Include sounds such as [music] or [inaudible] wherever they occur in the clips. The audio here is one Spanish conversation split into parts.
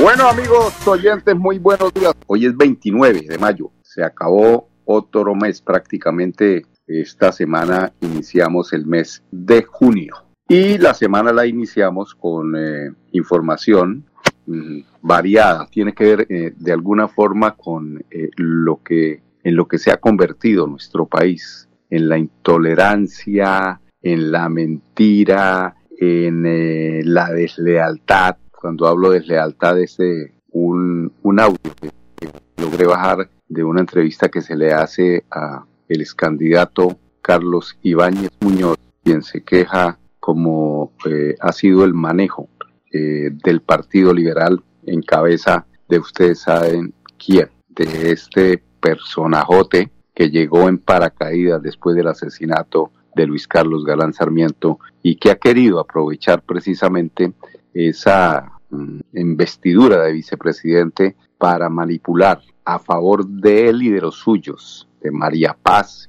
Bueno amigos oyentes, muy buenos días. Hoy es 29 de mayo, se acabó otro mes prácticamente. Esta semana iniciamos el mes de junio y la semana la iniciamos con eh, información mm, variada. Tiene que ver eh, de alguna forma con eh, lo que en lo que se ha convertido nuestro país, en la intolerancia, en la mentira, en la deslealtad. Cuando hablo de deslealtad es un, un audio que logré bajar de una entrevista que se le hace a el ex candidato Carlos Ibáñez Muñoz, quien se queja como eh, ha sido el manejo eh, del Partido Liberal en cabeza de ustedes saben quién, de este personajote que llegó en paracaídas después del asesinato de Luis Carlos Galán Sarmiento y que ha querido aprovechar precisamente esa mm, investidura de vicepresidente para manipular a favor de él y de los suyos, de María Paz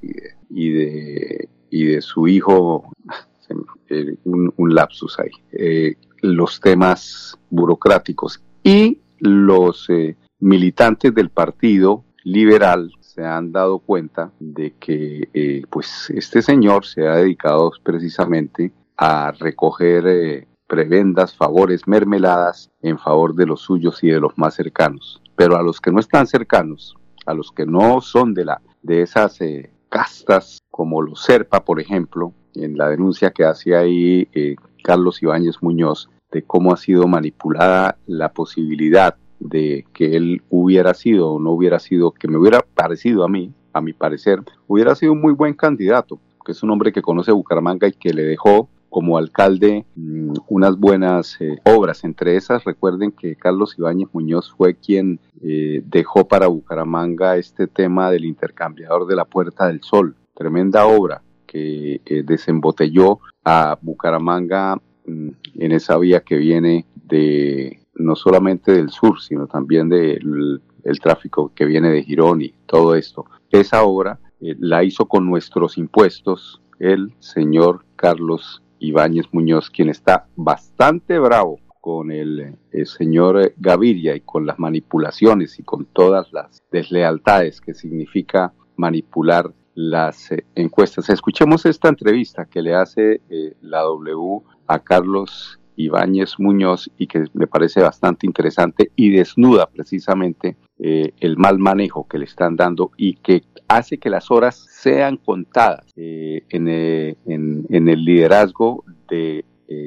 y de, y de, su hijo, [laughs] eh, un, lapsus ahí, eh, los temas burocráticos. Y los eh, militantes del Partido Liberal se han dado cuenta de que pues este señor se ha dedicado precisamente a recoger prebendas, favores, mermeladas en favor de los suyos y de los más cercanos. Pero a los que no están cercanos, a los que no son de, la, de esas eh, castas, como los Serpa, por ejemplo, en la denuncia que hace ahí eh, Carlos Ibáñez Muñoz, de cómo ha sido manipulada la posibilidad de que él hubiera sido o no hubiera sido, que me hubiera parecido a mí, a mi parecer, hubiera sido un muy buen candidato, que es un hombre que conoce Bucaramanga y que le dejó como alcalde mm, unas buenas eh, obras. Entre esas, recuerden que Carlos Ibáñez Muñoz fue quien eh, dejó para Bucaramanga este tema del intercambiador de la Puerta del Sol. Tremenda obra que eh, desembotelló a Bucaramanga mm, en esa vía que viene de no solamente del sur, sino también del tráfico que viene de Girón y todo esto. Esa obra la hizo con nuestros impuestos el señor Carlos Ibáñez Muñoz, quien está bastante bravo con el, señor Gaviria y con las manipulaciones y con todas las deslealtades que significa manipular las eh, encuestas. Escuchemos esta entrevista que le hace eh, la W a Carlos Ibáñez Muñoz y que me parece bastante interesante y desnuda precisamente eh, el mal manejo que le están dando y que hace que las horas sean contadas eh, eh, en, el liderazgo de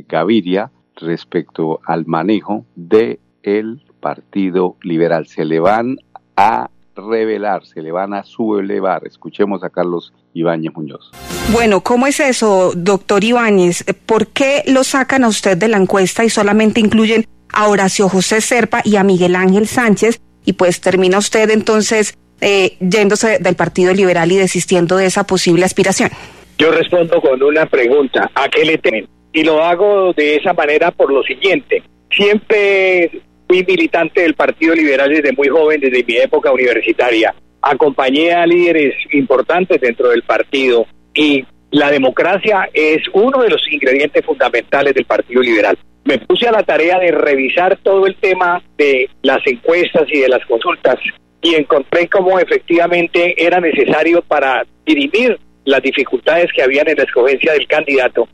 Gaviria respecto al manejo del el Partido Liberal. Se le van a revelar, se le van a sublevar. Escuchemos a Carlos Ibáñez Muñoz. Bueno, ¿cómo es eso, doctor Ibáñez? ¿Por qué lo sacan a usted de la encuesta y solamente incluyen a Horacio José Serpa y a Miguel Ángel Sánchez? Y pues termina usted entonces eh, yéndose del Partido Liberal y desistiendo de esa posible aspiración. Yo respondo con una pregunta. ¿A qué le temen? Y lo hago de esa manera por lo siguiente. Siempre Fui militante del Partido Liberal desde muy joven, desde mi época universitaria. Acompañé a líderes importantes dentro del partido y la democracia es uno de los ingredientes fundamentales del Partido Liberal. Me puse a la tarea de revisar todo el tema de las encuestas y de las consultas y encontré cómo efectivamente era necesario para dirimir las dificultades que habían en la escogencia del candidato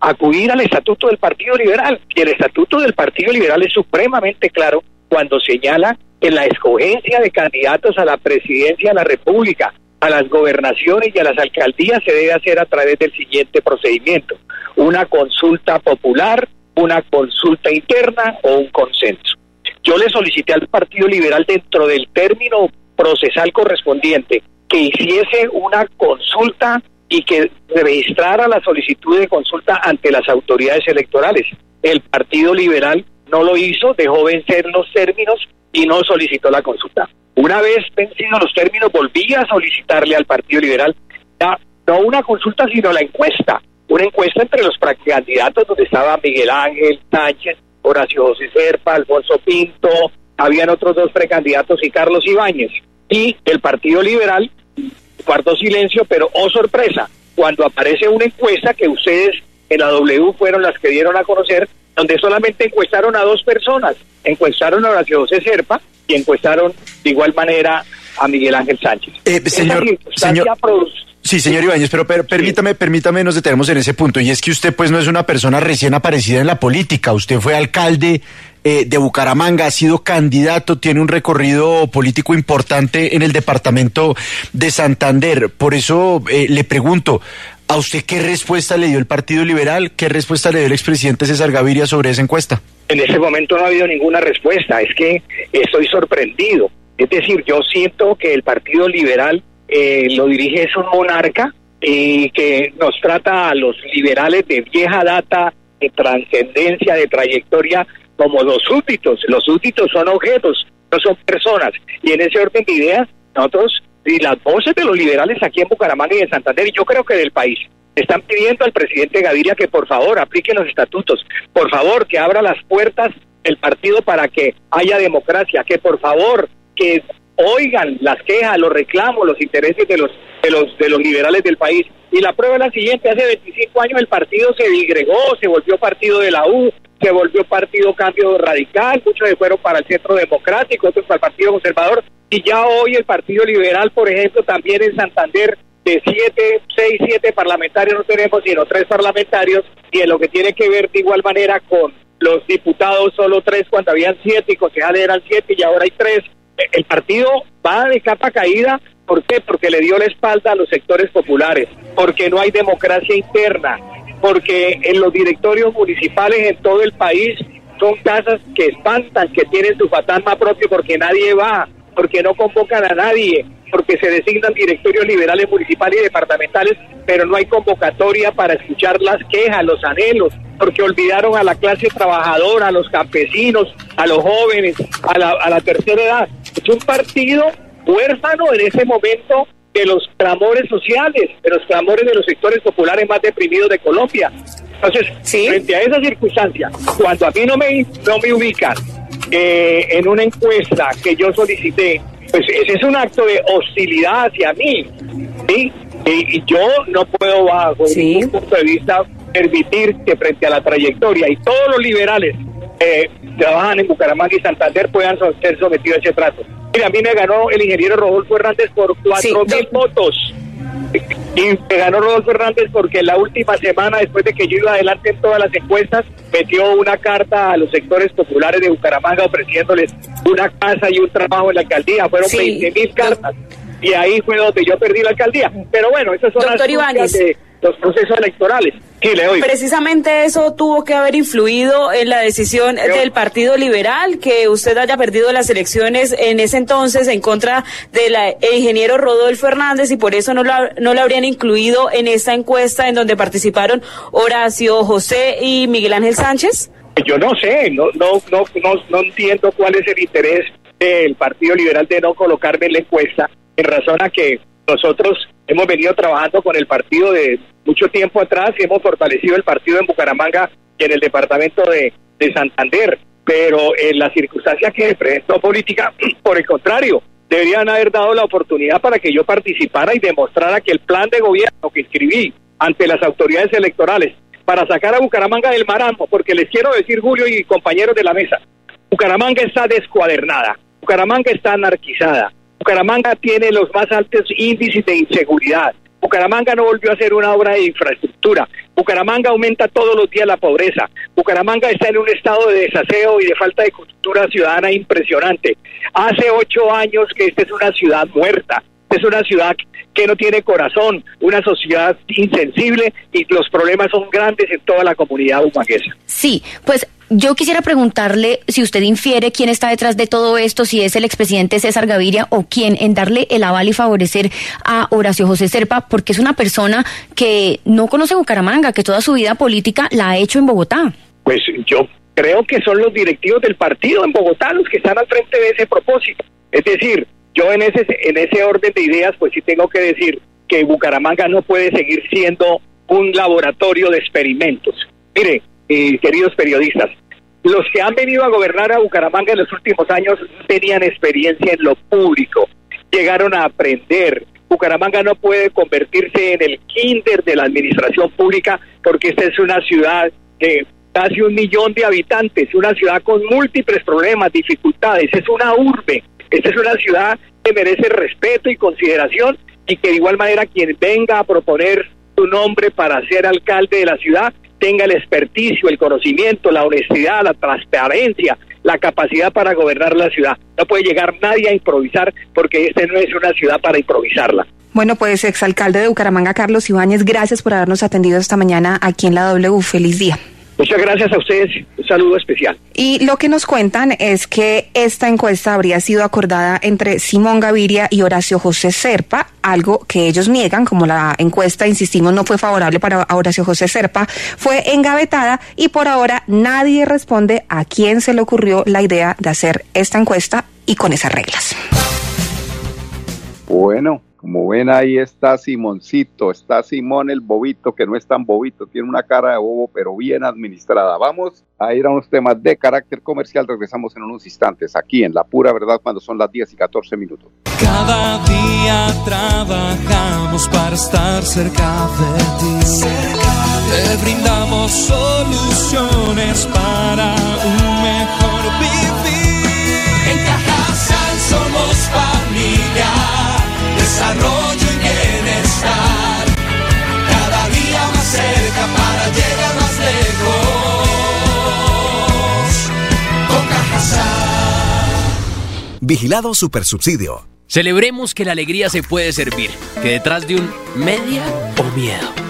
acudir al estatuto del Partido Liberal. Y el estatuto del Partido Liberal es supremamente claro cuando señala que la escogencia de candidatos a la presidencia de la República, a las gobernaciones y a las alcaldías se debe hacer a través del siguiente procedimiento. Una consulta popular, una consulta interna o un consenso. Yo le solicité al Partido Liberal dentro del término procesal correspondiente que hiciese una consulta y que registrara la solicitud de consulta ante las autoridades electorales. El Partido Liberal no lo hizo, dejó vencer los términos y no solicitó la consulta. Una vez vencidos los términos, volví a solicitarle al Partido Liberal no una consulta, sino la encuesta. Una encuesta entre los candidatos donde estaba Miguel Ángel Sánchez, Horacio José Serpa, Alfonso Pinto, habían otros dos precandidatos y Carlos Ibáñez. Y el Partido Liberal guardó silencio, pero oh sorpresa, cuando aparece una encuesta que ustedes en la W fueron las que dieron a conocer, donde solamente encuestaron a dos personas, encuestaron a Horacio José Serpa y encuestaron de igual manera a Miguel Ángel Sánchez. Eh, señor, señor, Sí, señor Ibáñez, pero, permítame, permítame, nos detenemos en ese punto. Y es que usted, pues, no es una persona recién aparecida en la política. Usted fue alcalde eh, de Bucaramanga, ha sido candidato, tiene un recorrido político importante en el departamento de Santander. Por eso eh, le pregunto, ¿a usted qué respuesta le dio el Partido Liberal? ¿Qué respuesta le dio el expresidente César Gaviria sobre esa encuesta? En ese momento no ha habido ninguna respuesta. Es que estoy sorprendido. Es decir, yo siento que el Partido Liberal eh, lo dirige es un monarca y que nos trata a los liberales de vieja data, de trascendencia, de trayectoria, como los súbditos. Los súbditos son objetos, no son personas. Y en ese orden de ideas, nosotros, y las voces de los liberales aquí en Bucaramanga y en Santander, y yo creo que del país, están pidiendo al presidente Gaviria que por favor aplique los estatutos, por favor que abra las puertas el partido para que haya democracia, que por favor que oigan las quejas, los reclamos, los intereses de los de los de los liberales del país. Y la prueba es la siguiente, hace 25 años el partido se digregó, se volvió partido de la U, se volvió partido cambio radical, muchos fueron para el centro democrático, otros para el partido conservador, y ya hoy el partido liberal, por ejemplo, también en Santander, de siete, seis, siete parlamentarios no tenemos, sino tres parlamentarios, y en lo que tiene que ver de igual manera con los diputados, solo tres cuando habían siete y concejales eran siete y ahora hay tres, el partido va de capa caída. ¿Por qué? Porque le dio la espalda a los sectores populares, porque no hay democracia interna, porque en los directorios municipales en todo el país son casas que espantan, que tienen su fantasma propio porque nadie va, porque no convocan a nadie, porque se designan directorios liberales municipales y departamentales, pero no hay convocatoria para escuchar las quejas, los anhelos, porque olvidaron a la clase trabajadora, a los campesinos, a los jóvenes, a la, a la tercera edad. Es un partido huérfano en ese momento de los clamores sociales, de los clamores de los sectores populares más deprimidos de Colombia. Entonces, frente a esa circunstancia, cuando a mí no me, no me ubican eh, en una encuesta que yo solicité, pues ese es un acto de hostilidad hacia mí. ¿sí? Y, yo no puedo, bajo ningún punto de vista, permitir que frente a la trayectoria y todos los liberales eh, trabajan en Bucaramanga y Santander puedan ser sometidos a ese trato. Mira, a mí me ganó el ingeniero Rodolfo Hernández por cuatro mil votos. Y me ganó Rodolfo Hernández porque la última semana, después de que yo iba adelante en todas las encuestas, metió una carta a los sectores populares de Bucaramanga ofreciéndoles una casa y un trabajo en la alcaldía. Fueron veinte mil cartas. Y ahí fue donde yo perdí la alcaldía. Pero bueno, esas son las cosas de los procesos electorales. Precisamente eso tuvo que haber influido en la decisión del Partido Liberal, que usted haya perdido las elecciones en ese entonces en contra del ingeniero Rodolfo Hernández y por eso no lo, no lo habrían incluido en esta encuesta en donde participaron Horacio José y Miguel Ángel Sánchez. Yo no sé, no, no, no, no, no entiendo cuál es el interés del Partido Liberal de no colocarme en la encuesta en razón a que nosotros hemos venido trabajando con el partido de mucho tiempo atrás y hemos fortalecido el partido en Bucaramanga y en el departamento de, Santander. Pero en la circunstancia que presentó política, [clears throat] por el contrario, deberían haber dado la oportunidad para que yo participara y demostrara que el plan de gobierno que escribí ante las autoridades electorales para sacar a Bucaramanga del marasmo, porque les quiero decir, Julio y compañeros de la mesa, Bucaramanga está descuadernada, Bucaramanga está anarquizada, Bucaramanga tiene los más altos índices de inseguridad. Bucaramanga no volvió a hacer una obra de infraestructura. Bucaramanga aumenta todos los días la pobreza. Bucaramanga está en un estado de desaseo y de falta de cultura ciudadana impresionante. Hace ocho años que esta es una ciudad muerta. Es una ciudad que no tiene corazón, una sociedad insensible y los problemas son grandes en toda la comunidad humanguesa. Sí, pues yo quisiera preguntarle si usted infiere quién está detrás de todo esto, si es el expresidente César Gaviria o quién en darle el aval y favorecer a Horacio José Serpa, porque es una persona que no conoce Bucaramanga, que toda su vida política la ha hecho en Bogotá. Pues yo creo que son los directivos del partido en Bogotá los que están al frente de ese propósito. Es decir, Yo en ese, en ese orden de ideas, pues sí tengo que decir que Bucaramanga no puede seguir siendo un laboratorio de experimentos. Mire, queridos periodistas, los que han venido a gobernar a Bucaramanga en los últimos años tenían experiencia en lo público, llegaron a aprender. Bucaramanga no puede convertirse en el kinder de la administración pública porque esta es una ciudad de casi un millón de habitantes, una ciudad con múltiples problemas, dificultades, es una urbe, esta es una ciudad que merece respeto y consideración y que de igual manera quien venga a proponer su nombre para ser alcalde de la ciudad tenga el experticio, el conocimiento, la honestidad, la transparencia, la capacidad para gobernar la ciudad. No puede llegar nadie a improvisar porque esta no es una ciudad para improvisarla. Bueno, pues exalcalde de Bucaramanga, Carlos Ibáñez, gracias por habernos atendido esta mañana aquí en la W. Feliz día. Muchas gracias a ustedes. Un saludo especial. Y lo que nos cuentan es que esta encuesta habría sido acordada entre Simón Gaviria y Horacio José Serpa, algo que ellos niegan, como la encuesta, insistimos, no fue favorable para Horacio José Serpa, fue engavetada y por ahora nadie responde a quién se le ocurrió la idea de hacer esta encuesta y con esas reglas. Bueno, como ven ahí está Simoncito, está Simón el bobito, que no es tan bobito, tiene una cara de bobo, pero bien administrada. Vamos a ir a unos temas de carácter comercial, regresamos en unos instantes, aquí en La Pura Verdad, cuando son las 10 y 14 minutos. Cada día trabajamos para estar cerca de ti. Te brindamos soluciones para un mejor vivir. En Cajasal somos familia desarrollo y bienestar. Cada día más cerca para llegar más lejos. Con Vigilado Supersubsidio. Celebremos que la alegría se puede servir, que detrás de un media o miedo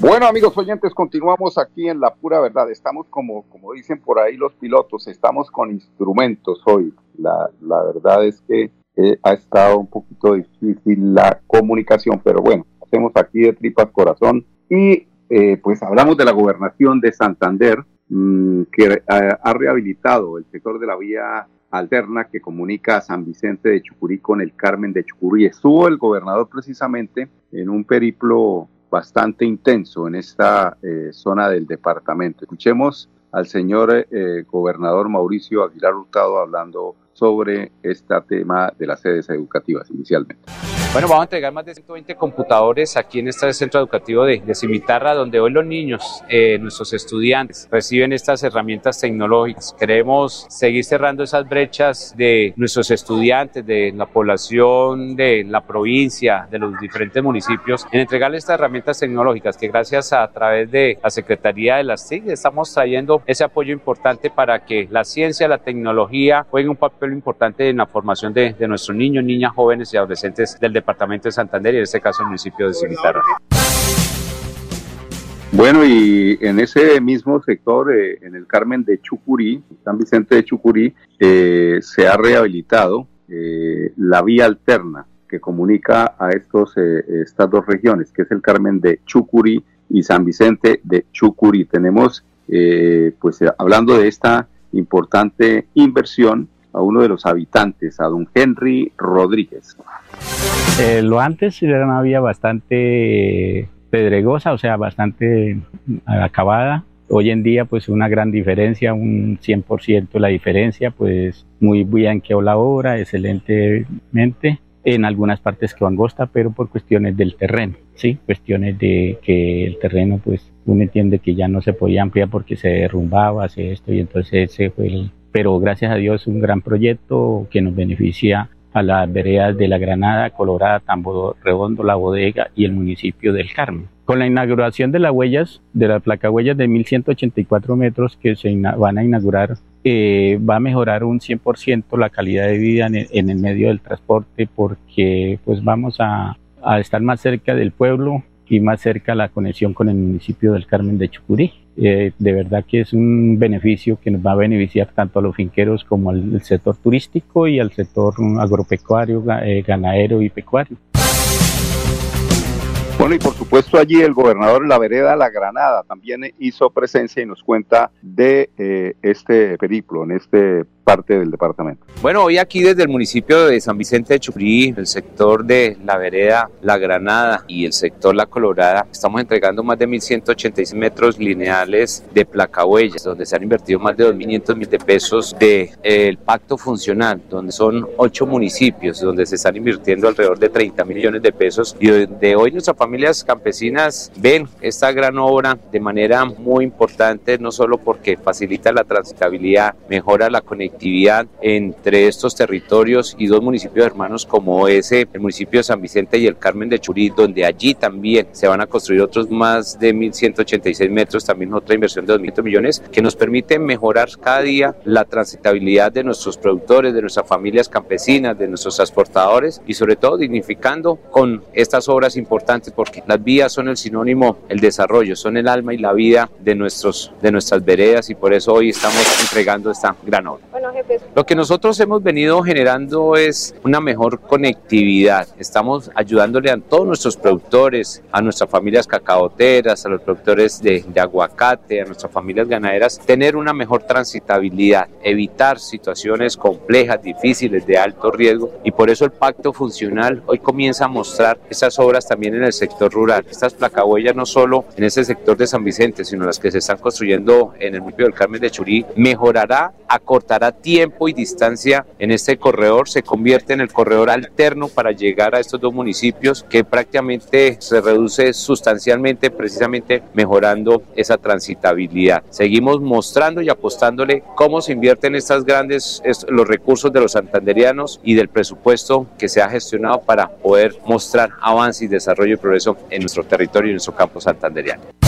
Bueno, amigos oyentes, continuamos aquí en La Pura Verdad. Estamos como, como dicen por ahí los pilotos, estamos con instrumentos hoy. La, la verdad es que eh, ha estado un poquito difícil la comunicación, pero bueno, hacemos aquí de tripas corazón y eh, pues hablamos de la gobernación de Santander, mmm, que ha, ha rehabilitado el sector de la vía alterna que comunica a San Vicente de Chucurí con el Carmen de Chucurí. Estuvo el gobernador precisamente en un periplo bastante intenso en esta eh, zona del departamento. Escuchemos al señor eh, gobernador Mauricio Aguilar Hurtado hablando sobre este tema de las sedes educativas inicialmente. Bueno, vamos a entregar más de 120 computadores aquí en este centro educativo de, de Cimitarra, donde hoy los niños, eh, nuestros estudiantes, reciben estas herramientas tecnológicas. Queremos seguir cerrando esas brechas de nuestros estudiantes, de la población de la provincia, de los diferentes municipios, en entregarles estas herramientas tecnológicas que gracias a, través de la Secretaría de las TIC estamos trayendo ese apoyo importante para que la ciencia, la tecnología jueguen un papel importante en la formación de, de nuestros niños, niñas, jóvenes y adolescentes del departamento de Santander y en este caso el municipio de Cimitarra. Bueno, y en ese mismo sector, eh, en el Carmen de Chucurí, San Vicente de Chucurí, eh, se ha rehabilitado eh, la vía alterna que comunica a estos, estas dos regiones, que es el Carmen de Chucurí y San Vicente de Chucurí. Tenemos, pues hablando de esta importante inversión, a uno de los habitantes, a don Henry Rodríguez. Eh, lo antes era una vía bastante pedregosa, o sea, bastante acabada. Hoy en día, pues una gran diferencia, un 100% la diferencia, pues muy bien quedó la obra, excelentemente. En algunas partes quedó angosta, pero por cuestiones del terreno, sí, cuestiones de que el terreno, pues uno entiende que ya no se podía ampliar porque se derrumbaba, hace esto, y entonces ese fue el, pero gracias a Dios un gran proyecto que nos beneficia a las veredas de La Granada, Colorada, Tambo Redondo, La Bodega y el municipio del Carmen. Con la inauguración de las huellas, de la placa huellas de 1184 metros que se van a inaugurar, eh, va a mejorar un 100% la calidad de vida en el, medio del transporte porque pues vamos a, a estar más cerca del pueblo, y más cerca la conexión con el municipio del Carmen de Chucurí. Eh, de verdad que es un beneficio que nos va a beneficiar tanto a los finqueros como al, sector turístico y al sector agropecuario, eh, ganadero y pecuario. Bueno, y por supuesto allí el gobernador la vereda La Granada también hizo presencia y nos cuenta de eh, este periplo en este parte del departamento. Bueno, hoy aquí desde el municipio de San Vicente de Churí, el sector de La Vereda, La Granada y el sector La Colorada, estamos entregando más de 1.186 metros lineales de placahuellas, donde se han invertido más de 2.500 mil de pesos del de, eh, pacto funcional, donde son ocho municipios, donde se están invirtiendo alrededor de 30 millones de pesos y donde hoy nuestras familias campesinas ven esta gran obra de manera muy importante, no solo porque facilita la transitabilidad, mejora la conectividad, actividad entre estos territorios y dos municipios hermanos como ese, el municipio de San Vicente y el Carmen de Churí, donde allí también se van a construir otros más de 1.186 metros, también otra inversión de 2.000 millones, que nos permite mejorar cada día la transitabilidad de nuestros productores, de nuestras familias campesinas, de nuestros transportadores y sobre todo dignificando con estas obras importantes porque las vías son el sinónimo, el desarrollo, son el alma y la vida de, nuestros, de nuestras veredas y por eso hoy estamos entregando esta gran obra. Lo que nosotros hemos venido generando es una mejor conectividad. Estamos ayudándole a todos nuestros productores, a nuestras familias cacaoteras, a los productores de, aguacate, a nuestras familias ganaderas, tener una mejor transitabilidad, evitar situaciones complejas, difíciles, de alto riesgo. Y por eso el pacto funcional hoy comienza a mostrar esas obras también en el sector rural. Estas placahuellas no solo en ese sector de San Vicente, sino las que se están construyendo en el municipio del Carmen de Churí, mejorará, acortará tiempo y distancia en este corredor, se convierte en el corredor alterno para llegar a estos dos municipios que prácticamente se reduce sustancialmente precisamente mejorando esa transitabilidad. Seguimos mostrando y apostándole cómo se invierten estas grandes los recursos de los santanderianos y del presupuesto que se ha gestionado para poder mostrar avance y desarrollo y progreso en nuestro territorio y en nuestro campo santanderiano.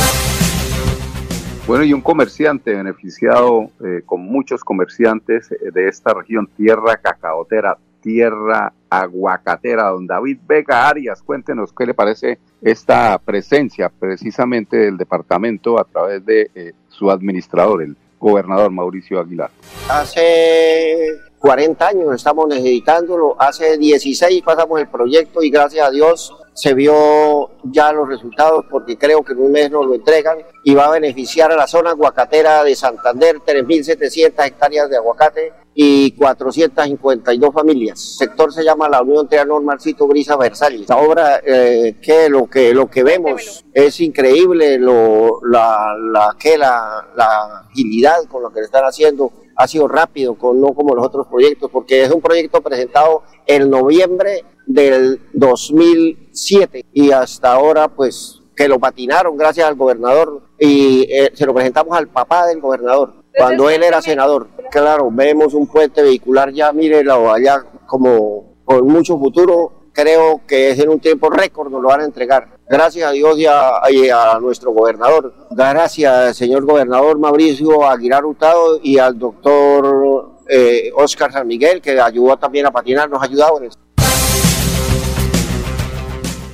Bueno, y un comerciante beneficiado eh, con muchos comerciantes eh, de esta región, tierra cacaotera, tierra aguacatera, don David Vega Arias, cuéntenos qué le parece esta presencia precisamente del departamento a través de eh, su administrador, el gobernador Mauricio Aguilar. Hace 40 años estamos necesitándolo, hace 16 pasamos el proyecto y gracias a Dios se vio ya los resultados porque creo que en un mes nos lo entregan y va a beneficiar a la zona aguacatera de Santander, 3.700 hectáreas de aguacate y 452 familias. El sector se llama la Unión Trianor Marcito Brisa Versalles. La obra eh, que lo que lo que vemos es increíble lo, la, la, que la, la agilidad con lo que le están haciendo ha sido rápido, con, no como los otros proyectos, porque es un proyecto presentado en noviembre del 2007 y hasta ahora pues que lo patinaron gracias al gobernador y eh, se lo presentamos al papá del gobernador cuando él era senador. Claro, vemos un puente vehicular ya, mírelo allá como con mucho futuro, creo que es en un tiempo récord nos lo van a entregar. Gracias a Dios y a, nuestro gobernador. Gracias, señor gobernador Mauricio Aguilar Hurtado y al doctor eh, Oscar San Miguel, que ayudó también a patinar, nos ha ayudado.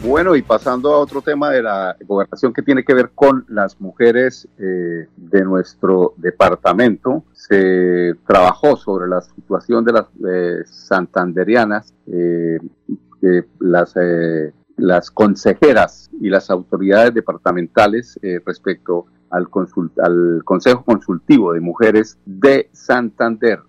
Bueno, y pasando a otro tema de la gobernación que tiene que ver con las mujeres eh, de nuestro departamento, se trabajó sobre la situación de las eh, santanderianas, eh, las, las consejeras y las autoridades departamentales respecto al, al Consejo Consultivo de Mujeres de Santander.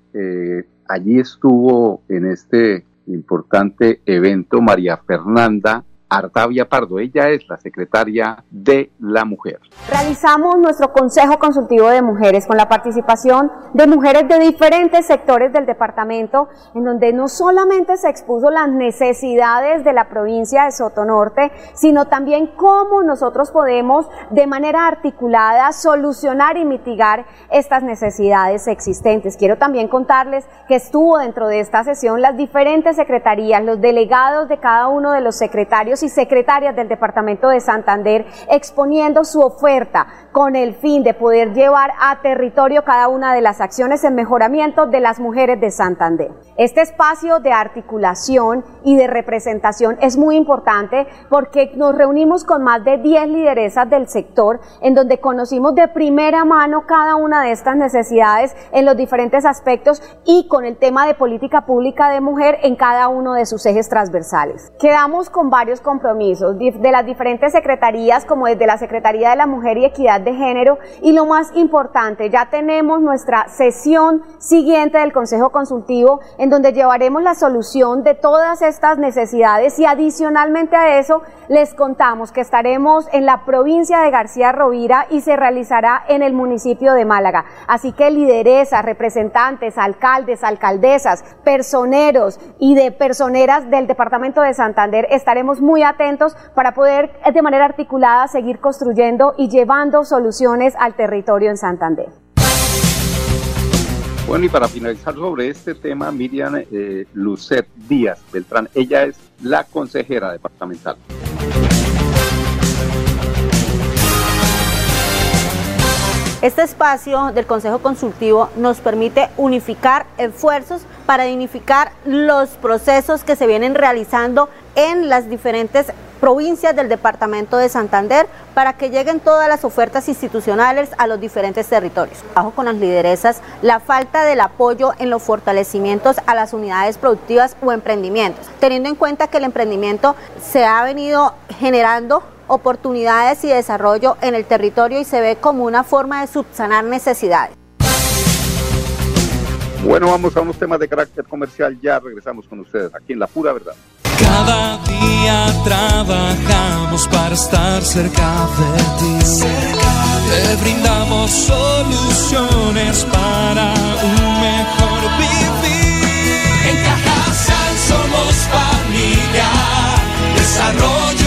allí estuvo en este importante evento María Fernanda Artavia Pardo. Ella es la secretaria de la mujer. Realizamos nuestro Consejo Consultivo de Mujeres con la participación de mujeres de diferentes sectores del departamento, en donde no solamente se expuso las necesidades de la provincia de Sotonorte, sino también cómo nosotros podemos de manera articulada solucionar y mitigar estas necesidades existentes. Quiero también contarles que estuvo dentro de esta sesión las diferentes secretarías, los delegados de cada uno de los secretarios y secretarias del Departamento de Santander exponiendo su oferta con el fin de poder llevar a territorio cada una de las acciones en mejoramiento de las mujeres de Santander. Este espacio de articulación y de representación es muy importante porque nos reunimos con más de 10 lideresas del sector en donde conocimos de primera mano cada una de estas necesidades en los diferentes aspectos y con el tema de política pública de mujer en cada uno de sus ejes transversales. Quedamos con varios compromisos de las diferentes secretarías como desde la Secretaría de la Mujer y Equidad de Género y lo más importante, ya tenemos nuestra sesión siguiente del Consejo Consultivo en donde llevaremos la solución de todas estas necesidades y adicionalmente a eso les contamos que estaremos en la provincia de García Rovira y se realizará en el municipio de Málaga. Así que lideresas, representantes, alcaldes, alcaldesas, personeros y de personeras del departamento de Santander estaremos muy atentos para poder de manera articulada seguir construyendo y llevando soluciones al territorio en Santander. Bueno, y para finalizar sobre este tema, Miriam eh, Lucet Díaz Beltrán, ella es la consejera departamental. Este espacio del Consejo Consultivo nos permite unificar esfuerzos para dignificar los procesos que se vienen realizando en las diferentes provincias del departamento de Santander para que lleguen todas las ofertas institucionales a los diferentes territorios. Bajo con las lideresas la falta del apoyo en los fortalecimientos a las unidades productivas o emprendimientos, teniendo en cuenta que el emprendimiento se ha venido generando oportunidades y desarrollo en el territorio y se ve como una forma de subsanar necesidades. Bueno, vamos a unos temas de carácter comercial. Ya regresamos con ustedes aquí en La Pura Verdad. Cada día trabajamos para estar cerca de ti. Te brindamos soluciones para un mejor vivir. En Cajasal somos familia, desarrollo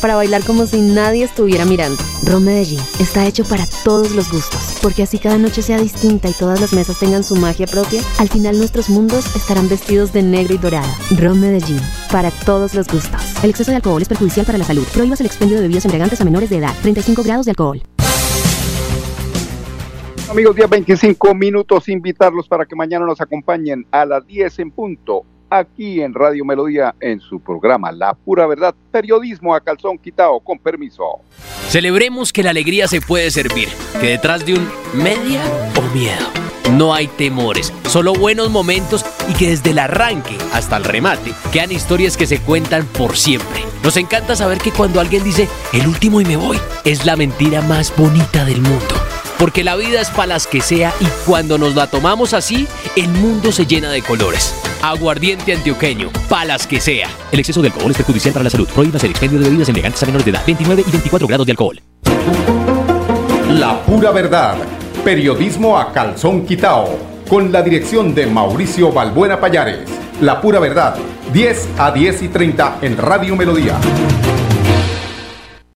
para bailar como si nadie estuviera mirando. Ron Medellín está hecho para todos los gustos, porque así cada noche sea distinta y todas las mesas tengan su magia propia, al final nuestros mundos estarán vestidos de negro y dorado. Ron Medellín, para todos los gustos. El exceso de alcohol es perjudicial para la salud. Prohíbas el expendio de bebidas embriagantes a menores de edad. 35 grados de alcohol. Amigos, 10, 25 minutos, invitarlos para que mañana nos acompañen a las 10 en punto, aquí en Radio Melodía, en su programa La Pura Verdad, periodismo a calzón quitado, con permiso. Celebremos que la alegría se puede servir, que detrás de un media o miedo no hay temores, solo buenos momentos y que desde el arranque hasta el remate quedan historias que se cuentan por siempre. Nos encanta saber que cuando alguien dice el último y me voy, es la mentira más bonita del mundo. Porque la vida es para las que sea y cuando nos la tomamos así, el mundo se llena de colores. Aguardiente antioqueño, palas que sea. El exceso de alcohol es perjudicial para la salud. Prohíbas el expendio de bebidas elegantes a menores de edad. 29 y 24 grados de alcohol. La pura verdad. Periodismo a calzón quitao. Con la dirección de Mauricio Balbuena Payares. La pura verdad. 10 a 10 y 30 en Radio Melodía.